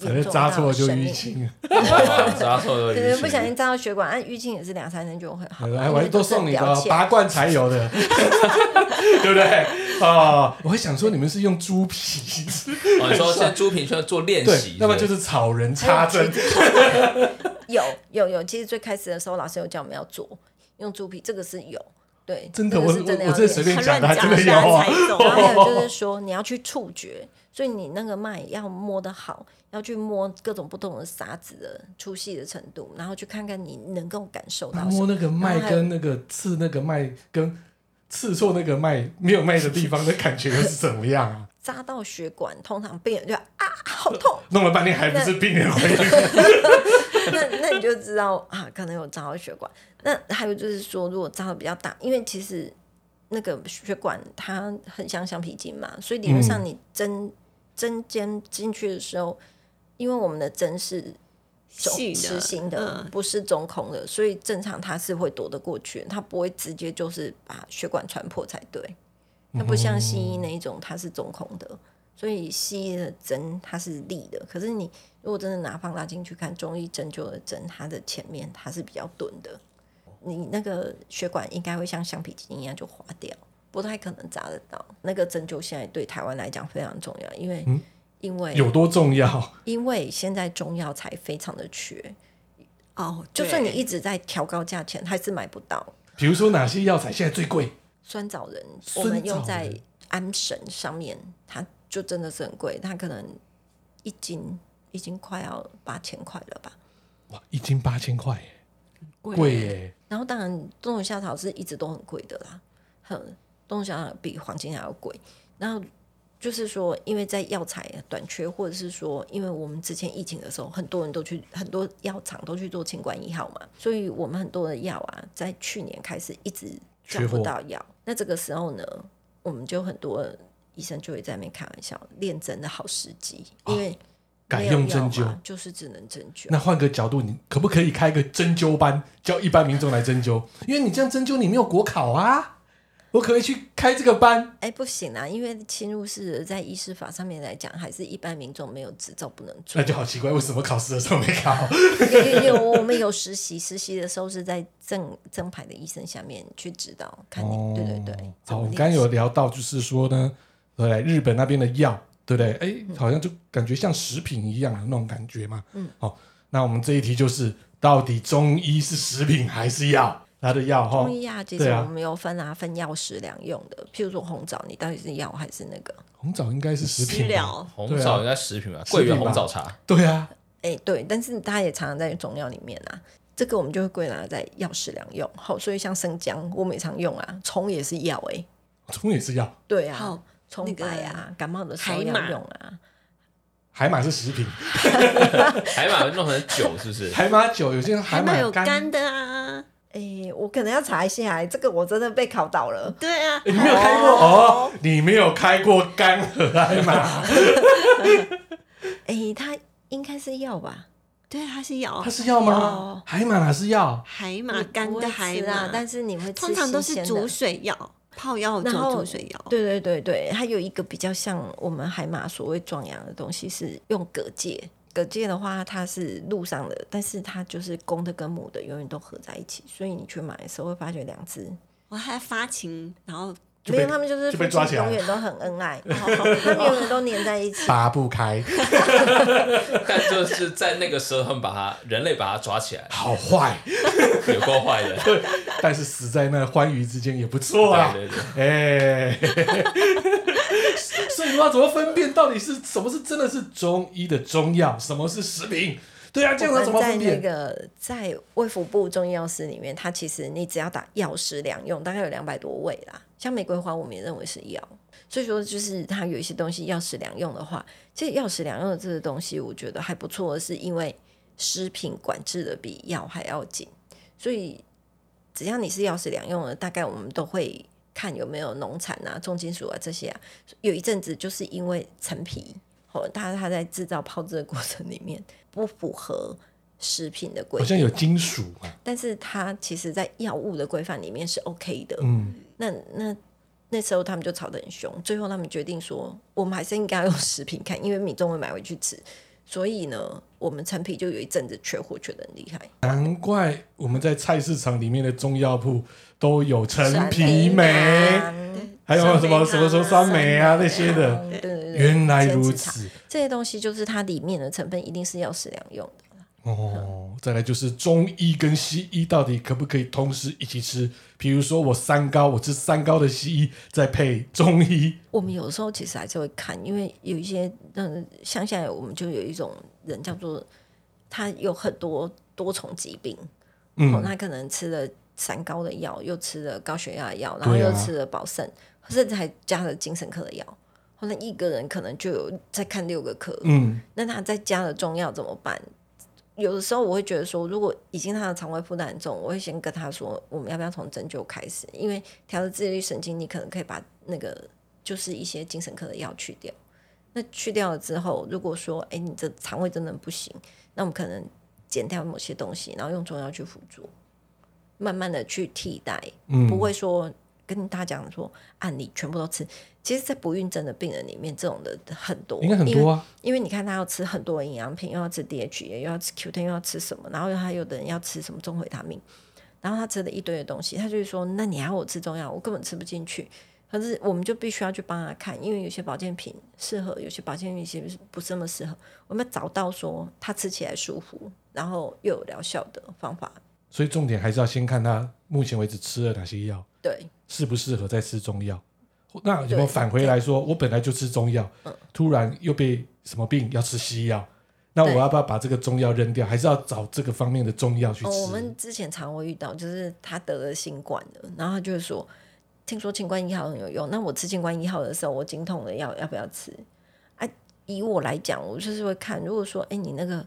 严重的生命。扎错就淤青，对，不小心扎到血管，按，淤青也是两三天就会好。来，我还多送你个拔罐才有的，对不对？哦，我会想说你们是用猪皮，哦，你说现在猪皮需要做练习，那么就是草人插针。有有有，其实最开始的时候老师有叫我们要做用猪皮，这个是有。对，真的，我真的我这随便讲的，还真的有。然后还有就是说，你要去触觉，所以你那个脉要摸得好，要去摸各种不同的沙子的粗细的程度，然后去看看你能够感受到。摸那个脉跟那个刺那个脉跟刺错那个脉没有脉的地方的感觉又是怎么样啊？扎到血管，通常病人就啊，好痛，弄了半天还不是病人回应。那那你就知道啊，可能有扎到血管。那还有就是说，如果扎的比较大，因为其实那个血管它很像橡皮筋嘛，所以理论上你针针尖进去的时候，因为我们的针是实心的，不是中空的，所以正常它是会躲得过去，它不会直接就是把血管穿破才对。它不像西医那一种，它是中空的，所以西医的针它是立的。可是你如果真的拿放大镜去看中医针灸的针，它的前面它是比较钝的，你那个血管应该会像橡皮筋一样就滑掉，不太可能扎得到。那个针灸现在对台湾来讲非常重要，因为、嗯、因为有多重要？因为现在中药材非常的缺哦，就算你一直在调高价钱，还是买不到。比如说哪些药材现在最贵？酸枣仁，我们用在安神上面，它就真的是很贵，它可能一斤已经快要八千块了吧？哇，一斤八千块，贵耶！然后当然，冬虫夏草是一直都很贵的啦，很冬虫夏草比黄金还要贵。然后就是说，因为在药材短缺，或者是说，因为我们之前疫情的时候，很多人都去很多药厂都去做清冠一号嘛，所以我们很多的药啊，在去年开始一直找不到药。那这个时候呢，我们就很多医生就会在那边开玩笑，练针的好时机，因为改用针灸就是只能针灸。那换个角度，你可不可以开个针灸班，教一般民众来针灸？因为你这样针灸，你没有国考啊。我可以去开这个班？哎，不行啊，因为侵入式在医师法上面来讲，还是一般民众没有执照不能做。那就好奇怪，为什么考试的时候没考？有有有，我们有实习，实习的时候是在正正牌的医生下面去指导看你。哦、对对对。好，我们刚刚有聊到，就是说呢，对，日本那边的药，对不对？哎，好像就感觉像食品一样的那种感觉嘛。嗯。好，那我们这一题就是，到底中医是食品还是药？它的药哈，中医啊，其实我们有分啊，分药食两用的。譬如说红枣，你到底是药还是那个？红枣应该是食品吧？红枣应该食品吧？桂圆红枣茶。对啊，哎，对，但是它也常常在中药里面啊。这个我们就会归纳在药食两用。好，所以像生姜，我们也常用啊。葱也是药哎，葱也是药。对啊，葱白啊，感冒的时候要用啊。海马是食品，海马弄成酒是不是？海马酒有些海马有干的啊。哎，我可能要查一下，这个我真的被考倒了。对啊，你没有开过哦？你没有开过干和海马？哎，它应该是药吧？对，它是药。它是药吗？海马哪是药？海马干的海马，但是你会通常都是煮水药、泡药做煮水药。对对对对，它有一个比较像我们海马所谓壮阳的东西，是用蛤蚧。蛤蚧的话，它是陆上的，但是它就是公的跟母的永远都合在一起，所以你去买的时候会发觉两只。我还发情，然后没有他们就是夫妻永远都很恩爱，他们永远都黏在一起，拔不开。但就是在那个时候，他们把它人类把他抓起来，好坏，有够坏的。对，但是死在那欢愉之间也不错啊。对对对，哎。所以你要，怎么分辨到底是什么是真的是中医的中药，什么是食品？对啊，这样怎么？在那个在卫福部中医药师里面，它其实你只要打药食两用，大概有两百多味啦。像玫瑰花，我们也认为是药。所以说，就是它有一些东西药食两用的话，其实药食两用的这个东西，我觉得还不错是，因为食品管制的比药还要紧，所以只要你是药食两用的，大概我们都会。看有没有农产啊、重金属啊这些啊，有一阵子就是因为陈皮，哦，它它在制造炮制的过程里面不符合食品的规范，好像有金属啊，但是它其实在药物的规范里面是 OK 的。嗯，那那那时候他们就吵得很凶，最后他们决定说，我们还是应该要用食品看，因为民众会买回去吃。所以呢，我们陈皮就有一阵子缺货，缺的很厉害。难怪我们在菜市场里面的中药铺都有陈皮梅，还有什么什么什么酸梅啊那些的。对对对，原来如此。这些东西就是它里面的成分一定是药食两用的。哦，再来就是中医跟西医到底可不可以同时一起吃？比如说我三高，我吃三高的西医再配中医。我们有时候其实还是会看，因为有一些嗯，像现在我们就有一种人叫做他有很多多重疾病，嗯，他可能吃了三高的药，又吃了高血压的药，然后又吃了保肾，啊、甚至还加了精神科的药，或者一个人可能就有在看六个科，嗯，那他再加了中药怎么办？有的时候我会觉得说，如果已经他的肠胃负担很重，我会先跟他说，我们要不要从针灸开始？因为调了自律神经，你可能可以把那个就是一些精神科的药去掉。那去掉了之后，如果说哎，你这肠胃真的不行，那我们可能减掉某些东西，然后用中药去辅助，慢慢的去替代，嗯、不会说。跟大家讲说，案例全部都吃。其实，在不孕症的病人里面，这种的很多，应该很多啊。因为你看，他要吃很多营养品，又要吃 DHA，又要吃 Q10，又要吃什么，然后他有的人要吃什么中维他命，然后他吃了一堆的东西，他就是说，那你还要我吃中药，我根本吃不进去。可是，我们就必须要去帮他看，因为有些保健品适合，有些保健品其实不是那么适合。我们要找到说他吃起来舒服，然后又有疗效的方法。所以，重点还是要先看他目前为止吃了哪些药。对。适不适合再吃中药？那有没有返回来说，我本来就吃中药，嗯、突然又被什么病要吃西药？那我要不要把这个中药扔掉？还是要找这个方面的中药去吃？哦，我们之前常会遇到，就是他得了新冠的，然后他就是说，听说清冠一号很有用，那我吃清冠一号的时候，我经痛的药要不要吃？哎、啊，以我来讲，我就是会看，如果说，哎，你那个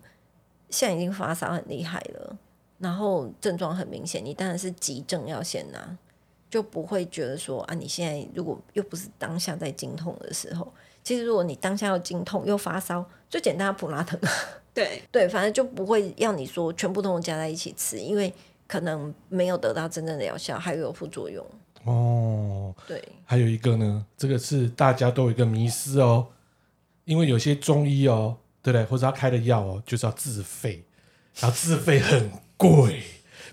现在已经发烧很厉害了，然后症状很明显，你当然是急症要先拿。就不会觉得说啊，你现在如果又不是当下在经痛的时候，其实如果你当下要经痛又发烧，最简单的普拉疼，对 对，反正就不会要你说全部都加在一起吃，因为可能没有得到真正的疗效，还有副作用。哦，对，还有一个呢，这个是大家都有一个迷思哦，因为有些中医哦，对不对？或者他开的药哦，就是要自费，然后自费很贵，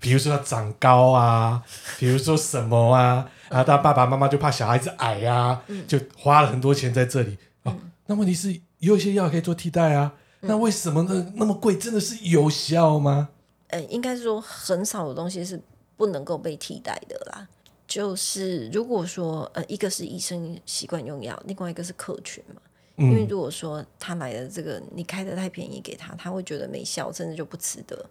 比如说他长高啊，比如说什么啊，然后他爸爸妈妈就怕小孩子矮啊，嗯、就花了很多钱在这里哦。嗯、那问题是，有一些药可以做替代啊，嗯、那为什么那？那么贵，真的是有效吗？呃，应该说很少的东西是不能够被替代的啦。就是如果说呃，一个是医生习惯用药，另外一个是客群嘛。嗯、因为如果说他买的这个你开的太便宜给他，他会觉得没效，甚至就不吃的。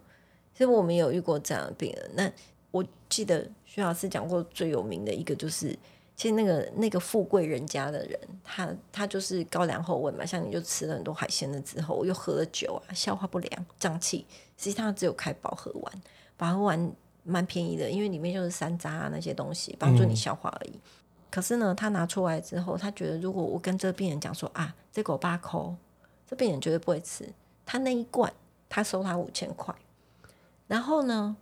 其实我们有遇过这样的病人。那我记得徐老师讲过最有名的一个就是，其实那个那个富贵人家的人，他他就是高粱后味嘛，像你就吃了很多海鲜了之后，又喝了酒啊，消化不良、胀气，实际上只有开保和丸，保和丸。蛮便宜的，因为里面就是山楂啊那些东西，帮助你消化而已。嗯、可是呢，他拿出来之后，他觉得如果我跟这个病人讲说啊，这狗八扣，这病人绝对不会吃。他那一罐，他收他五千块。然后呢，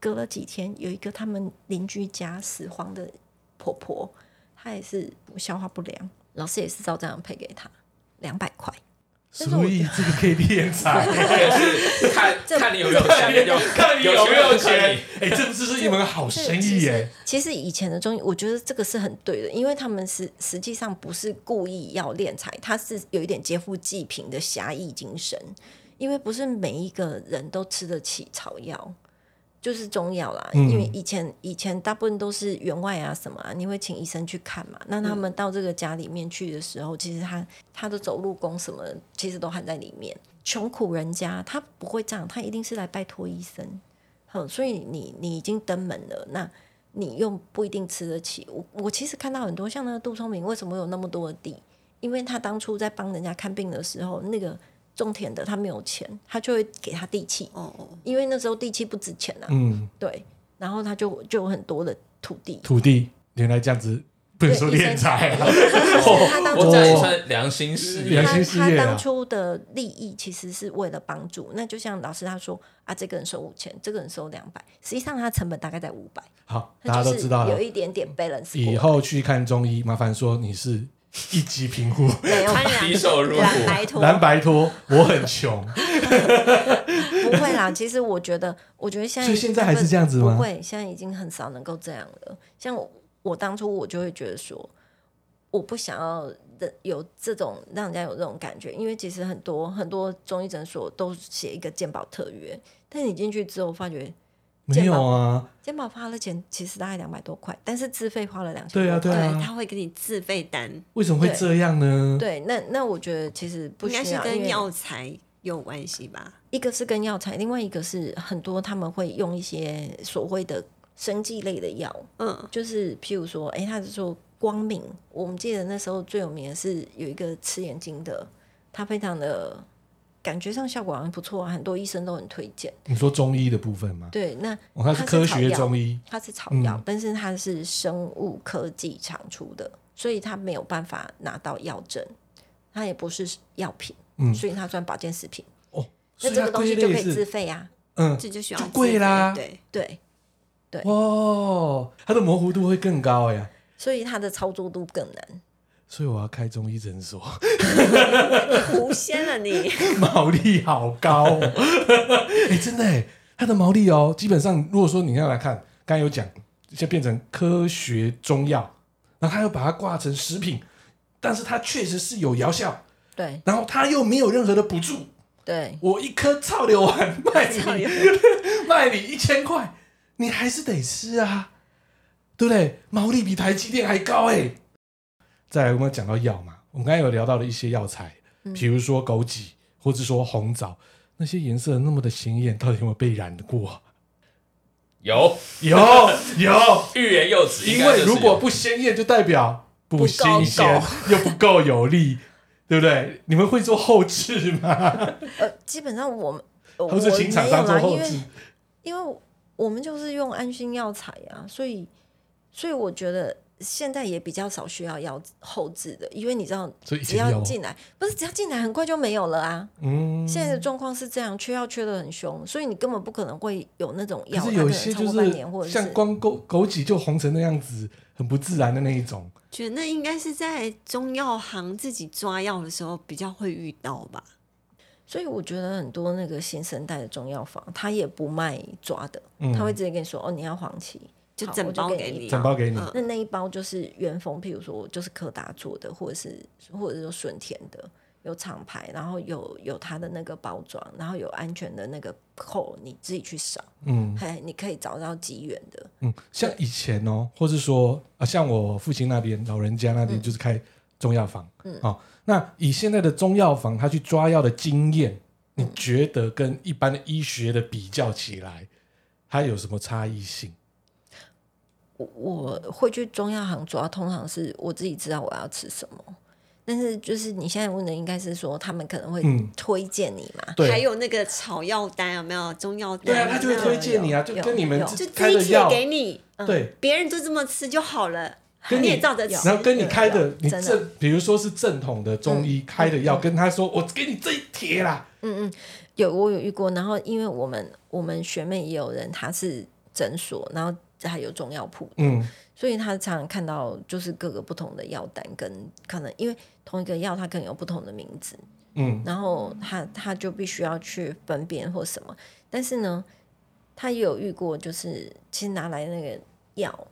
隔了几天，有一个他们邻居家死黄的婆婆，她也是消化不良，老师也是照这样配给她两百块。所以这个可以敛财，是看 看你有没有钱，看你有没有钱。哎，这不是是一门好生意耶。其实以前的中医，我觉得这个是很对的，因为他们是实际上不是故意要敛财，他是有一点劫富济贫的侠义精神，因为不是每一个人都吃得起草药。就是中药啦，因为以前以前大部分都是员外啊什么啊，你会请医生去看嘛。那他们到这个家里面去的时候，其实他他的走路工什么，其实都含在里面。穷苦人家他不会这样，他一定是来拜托医生。好，所以你你已经登门了，那你又不一定吃得起。我我其实看到很多像那个杜聪明，为什么有那么多的地？因为他当初在帮人家看病的时候，那个。种田的他没有钱，他就会给他地契哦，因为那时候地契不值钱啊。嗯，对，然后他就就有很多的土地。土地原来这样子不能说敛财，我这也算良心事业。良心事业。他当初的利益其实是为了帮助。那就像老师他说啊，这个人收五千，这个人收两百，实际上他成本大概在五百。好，大家都知道了，有一点点 balance。以后去看中医，麻烦说你是。一级贫户，低收入蓝白拖，蓝白拖，我很穷。不会啦，其实我觉得，我觉得现在，所以现在还是这样子吗？不会，现在已经很少能够这样了。像我，我当初我就会觉得说，我不想要的有这种让人家有这种感觉，因为其实很多很多中医诊所都写一个健保特约，但你进去之后发觉。没有啊，肩膀花了钱，其实大概两百多块，但是自费花了两千。对啊，对啊，他会给你自费单。为什么会这样呢？对，对，那那我觉得其实不应该是跟药材有关系吧。一个是跟药材，另外一个是很多他们会用一些所谓的生技类的药，嗯，就是譬如说，哎，他是说光明，我们记得那时候最有名的是有一个吃眼睛的，他非常的。感觉上效果好像不错啊，很多医生都很推荐。你说中医的部分吗？对，那它是科学中医，它是草药，嗯、但是它是生物科技产出的，所以它没有办法拿到药证，它也不是药品，嗯，所以它算保健食品。哦，那这个东西就可以自费呀，嗯，这就需要贵啦，对对对。哦，它的模糊度会更高呀，所以它的操作度更难。所以我要开中医诊所，狐仙了你，毛利好高，哦，哎、欸，真的哎，它的毛利哦，基本上如果说你要来看，刚才有讲，就变成科学中药，然后他又把它挂成食品，但是它确实是有疗效，对，然后它又没有任何的补助，对，我一颗草榴丸卖你 卖你一千块，你还是得吃啊，对不对？毛利比台积电还高哎。再来，我们讲到药嘛，我们刚才有聊到了一些药材，比如说枸杞，或者说红枣，那些颜色那么的鲜艳，到底有没有被染过？有有有，欲言又止。因为如果不鲜艳，就代表不新鲜，又不够有力，对不对？你们会做后置吗？呃，基本上我们都是请厂商做后置，因为我们就是用安心药材啊，所以所以我觉得。现在也比较少需要药后置的，因为你知道，只要进来不是只要进来很快就没有了啊。嗯，现在的状况是这样，缺药缺的很凶，所以你根本不可能会有那种药，可是有一些就是像光枸枸杞就红成那样子，很不自然的那一种。觉得那应该是在中药行自己抓药的时候比较会遇到吧。所以我觉得很多那个新生代的中药房，他也不卖抓的，嗯、他会直接跟你说：“哦，你要黄芪，就整包给你，整包给你。”那那一包就是原封，譬如说就是柯达做的，或者是或者是说顺田的，有厂牌，然后有有它的那个包装，然后有安全的那个扣，你自己去扫。嗯，嘿，你可以找到几元的。嗯，像以前哦，或是说啊，像我父亲那边老人家那边就是开中药房，嗯，哦。那以现在的中药房，他去抓药的经验，你觉得跟一般的医学的比较起来，它有什么差异性？我我会去中药行主要，通常是我自己知道我要吃什么。但是就是你现在问的，应该是说他们可能会推荐你嘛？对，还有那个草药单有没有？中药单？对啊，他就会推荐你啊，就跟你们就开的药给你，对，别人就这么吃就好了。跟你，你也照着吃，然后跟你开的，你正，比如说是正统的中医开的药，跟他说，我给你这一帖啦。嗯嗯，有我有遇过，然后因为我们我们学妹也有人，他是诊所，然后还有中药铺，嗯，所以他常常看到就是各个不同的药单，跟可能因为同一个药它可能有不同的名字，嗯，然后他他就必须要去分辨或什么，但是呢，他也有遇过，就是其实拿来那个药。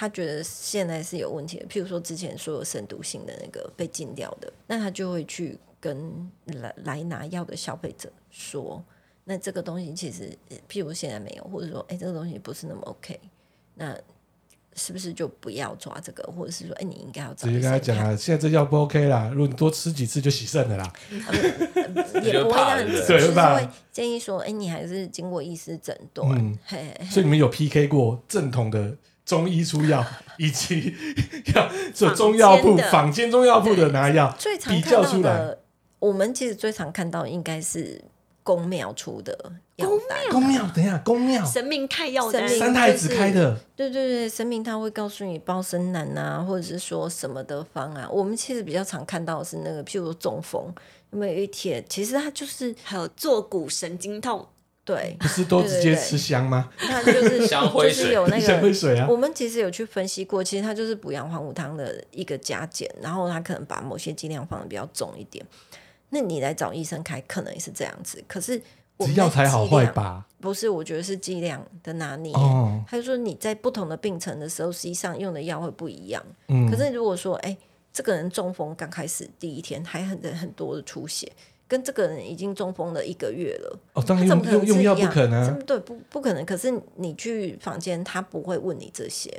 他觉得现在是有问题的，譬如说之前所有深毒性的那个被禁掉的，那他就会去跟来来拿药的消费者说，那这个东西其实譬如现在没有，或者说哎、欸、这个东西不是那么 OK，那是不是就不要抓这个，或者是说哎、欸、你应该要直接跟他讲啊，现在这药不 OK 啦，如果你多吃几次就洗肾的啦，也不会这样子，就是会建议说哎、欸、你还是经过医师诊断，嗯、嘿嘿所以你们有 PK 过正统的。中医出药，以及要做中药铺、坊间中药铺的拿药，最常看到的，我们其实最常看到应该是公庙出的药单。宫庙，等一下，宫庙神明开药单，就是、三太子开的。对对对，神明他会告诉你包生男啊，或者是说什么的方啊。我们其实比较常看到的是那个，譬如说中风，有没有一帖？其实它就是还有坐骨神经痛。对，不是都直接吃香吗？它就是香灰水，就是有那个香灰水啊。我们其实有去分析过，其实它就是补阳还五汤的一个加减，然后它可能把某些剂量放的比较重一点。那你来找医生开，可能也是这样子。可是药材好坏吧？不是，我觉得是剂量的拿捏。哦，他就说你在不同的病程的时候，实际上用的药会不一样。嗯，可是如果说，哎、欸，这个人中风刚开始第一天还很很多的出血。跟这个人已经中风了一个月了，哦，当然用用用药不可能，对，不不可能。可是你去房间，他不会问你这些，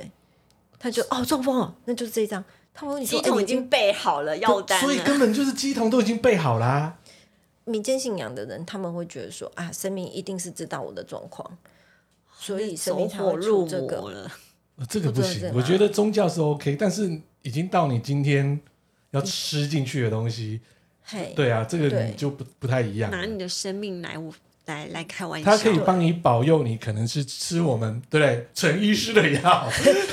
他就哦中风了，那就是这张。他会问你说，乩童已经备好了药单了，所以根本就是乩童都已经备好啦、啊。民间信仰的人，他们会觉得说啊，神明一定是知道我的状况，所以神明才会入这个了。这个不行，我觉得宗教是 OK，但是已经到你今天要吃进去的东西。Hey, 对啊，这个你就不不太一样。拿你的生命来来来开玩笑，他可以帮你保佑你，可能是吃我们对不对？陈医师的药。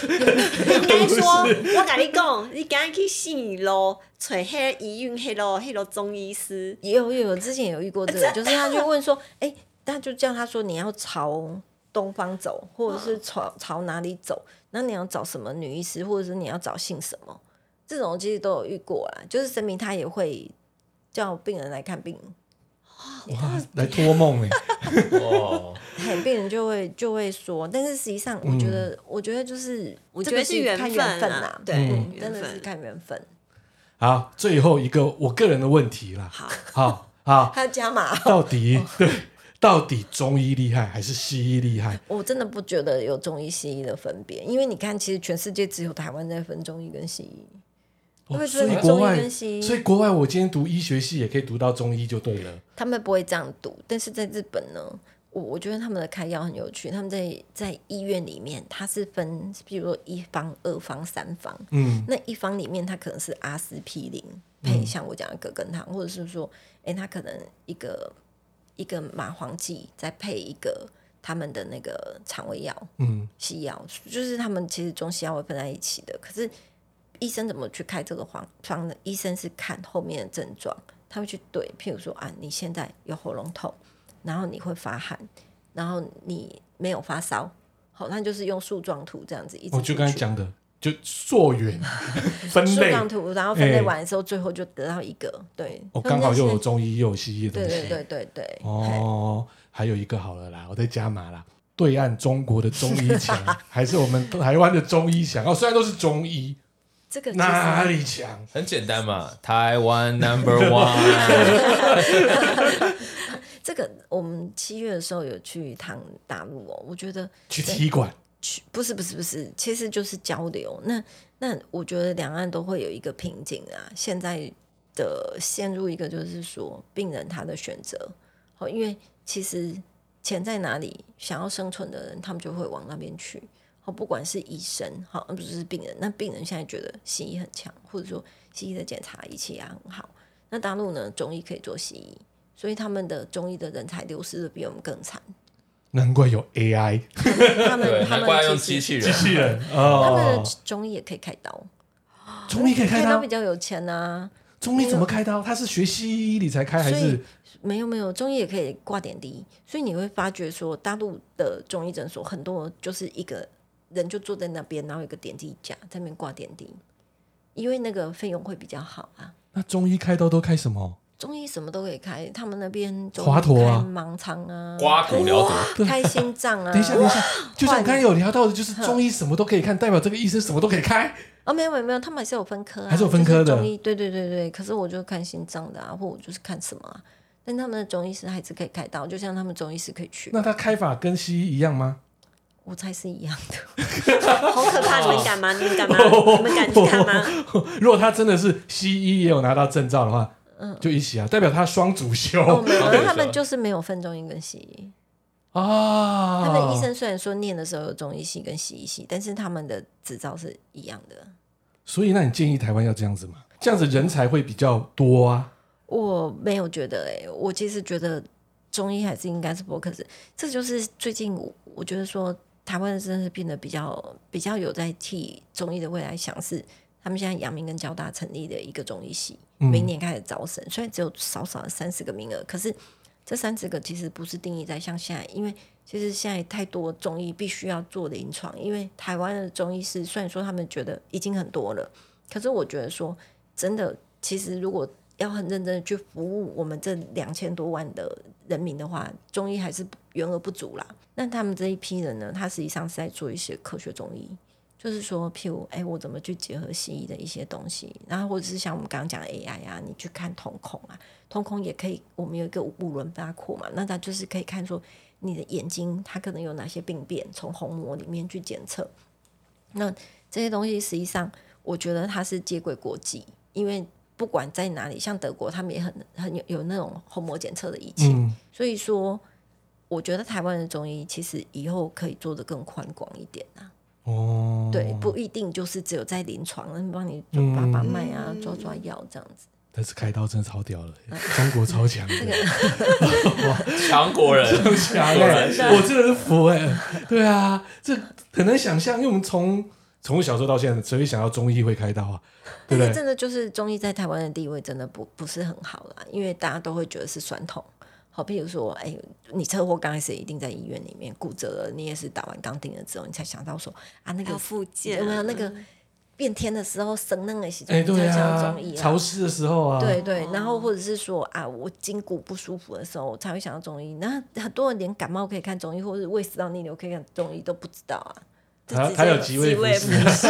应该说，我跟你讲，你赶紧去信咯，找黑医院黑咯黑咯中医师。有有，之前有遇过这个，就是他就问说，哎，他就叫他说你要朝东方走，或者是朝 朝哪里走？那你要找什么女医师，或者是你要找姓什么？这种其实都有遇过啊，就是神明他也会。叫病人来看病，哇，来托梦哎，哇，病人就会就会说，但是实际上，我觉得，嗯、我觉得就是，我觉得是看缘分呐，对，嗯、真的是看缘分。好，最后一个我个人的问题啦，好，好，好，他加码，到底 对，到底中医厉害还是西医厉害？我真的不觉得有中医西医的分别，因为你看，其实全世界只有台湾在分中医跟西医。哦、所以国外，所以国外，我今天读医学系也可以读到中医就对了。他们不会这样读，但是在日本呢，我我觉得他们的开药很有趣。他们在在医院里面，它是分，比如说一方、二方、三方。嗯，那一方里面，它可能是阿司匹林配像我讲的葛根汤，或者是说，哎、欸，它可能一个一个麻黄剂再配一个他们的那个肠胃药，嗯，西药，就是他们其实中西药会分在一起的。可是医生怎么去开这个方方呢？医生是看后面的症状，他会去对，譬如说啊，你现在有喉咙痛，然后你会发汗，然后你没有发烧，好，那就是用树状图这样子一直。我就刚才讲的。就溯源分类，然后分类完的时候，最后就得到一个、欸、对。我、哦、刚好又有中医又有西医的东西。对对对对对。哦，还有一个好了啦，我在加码啦。对岸中国的中医强，还是我们台湾的中医强？哦，虽然都是中医，这个哪里强？很简单嘛，台湾 Number One。这个我们七月的时候有去一趟大陆哦，我觉得去踢馆。去不是不是不是，其实就是交流。那那我觉得两岸都会有一个瓶颈啊。现在的陷入一个就是说，病人他的选择，好，因为其实钱在哪里，想要生存的人，他们就会往那边去。好，不管是医生，好，而不是病人。那病人现在觉得西医很强，或者说西医的检查仪器也很好。那大陆呢，中医可以做西医，所以他们的中医的人才流失的比我们更惨。难怪有 AI，他们他们难怪用机器人，机器人哦，他们的中医也可以开刀，中医可以开刀，比较有钱呐、啊。中医怎么开刀？他是学西医理才开还是？没有没有，中医也可以挂点滴，所以你会发觉说，大陆的中医诊所很多就是一个人就坐在那边，然后有个点滴架在那边挂点滴，因为那个费用会比较好啊。那中医开刀都开什么？中医什么都可以开，他们那边华佗啊，盲肠啊，刮骨疗毒，开心脏啊。等一下，等一下，就像我刚才有聊到的，就是中医什么都可以看，代表这个医生什么都可以开。哦，没有没有没有，他们还是有分科啊，还是有分科的。中医对对对对，可是我就看心脏的啊，或我就是看什么啊。但他们的中医师还是可以开刀，就像他们中医师可以去。那他开法跟西医一样吗？我猜是一样的。好可怕！你们敢吗？你们敢吗？你们敢去看吗？如果他真的是西医也有拿到证照的话。嗯，就一起啊，代表他双主修。哦，没有，他们就是没有分中医跟西医啊。他们医生虽然说念的时候有中医系跟西医系，但是他们的执照是一样的。所以，那你建议台湾要这样子吗？这样子人才会比较多啊。我没有觉得哎、欸，我其实觉得中医还是应该是 focus。这就是最近我我觉得说台湾真的是变得比较比较有在替中医的未来想是。他们现在阳明跟交大成立的一个中医系，明年开始招生，虽然只有少少的三十个名额，可是这三十个其实不是定义在像现在，因为其实现在太多中医必须要做临床，因为台湾的中医师虽然说他们觉得已经很多了，可是我觉得说真的，其实如果要很认真的去服务我们这两千多万的人民的话，中医还是员额不足啦。那他们这一批人呢，他实际上是在做一些科学中医。就是说，譬如，哎、我怎么去结合西医的一些东西，然后或者是像我们刚刚讲的 AI 啊，你去看瞳孔啊，瞳孔也可以，我们有一个五轮八廓嘛，那它就是可以看出你的眼睛它可能有哪些病变，从虹膜里面去检测。那这些东西实际上，我觉得它是接轨国际，因为不管在哪里，像德国他们也很很有有那种虹膜检测的仪器，嗯、所以说，我觉得台湾的中医其实以后可以做的更宽广一点啊。哦，对，不一定就是只有在临床，帮你做把把脉啊，抓抓药这样子。但是开刀真的超屌了，中国超强的 强国人，强国人，我真的是服哎。对啊，这很难想象，因为我们从从小时候到现在，谁会想要中医会开刀啊？对不对？真的就是中医在台湾的地位真的不不是很好啦，因为大家都会觉得是酸痛。好，譬如说，哎、欸，你车祸刚开始一定在医院里面骨折了，你也是打完钢钉了之后，你才想到说啊，那个附件有没有那个变天的时候生那个时候，哎，对啊，潮湿的时候啊，对对，然后或者是说啊，我筋骨不舒服的时候我才会想到中医。那很多人连感冒可以看中医，或者是胃食道逆流可以看中医都不知道啊。他他有几位不是？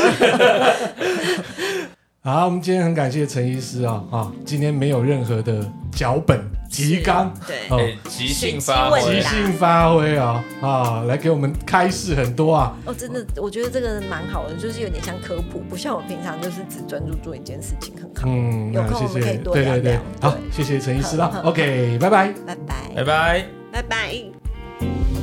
好，我们今天很感谢陈医师啊啊，今天没有任何的脚本提纲，对，哦，即兴发挥，即兴发挥啊啊，来给我们开示很多啊。哦，真的，我觉得这个蛮好的，就是有点像科普，不像我平常就是只专注做一件事情，很好。嗯，有空我们可以多聊聊。对对对，好，谢谢陈医师了。OK，拜拜，拜拜，拜拜，拜拜。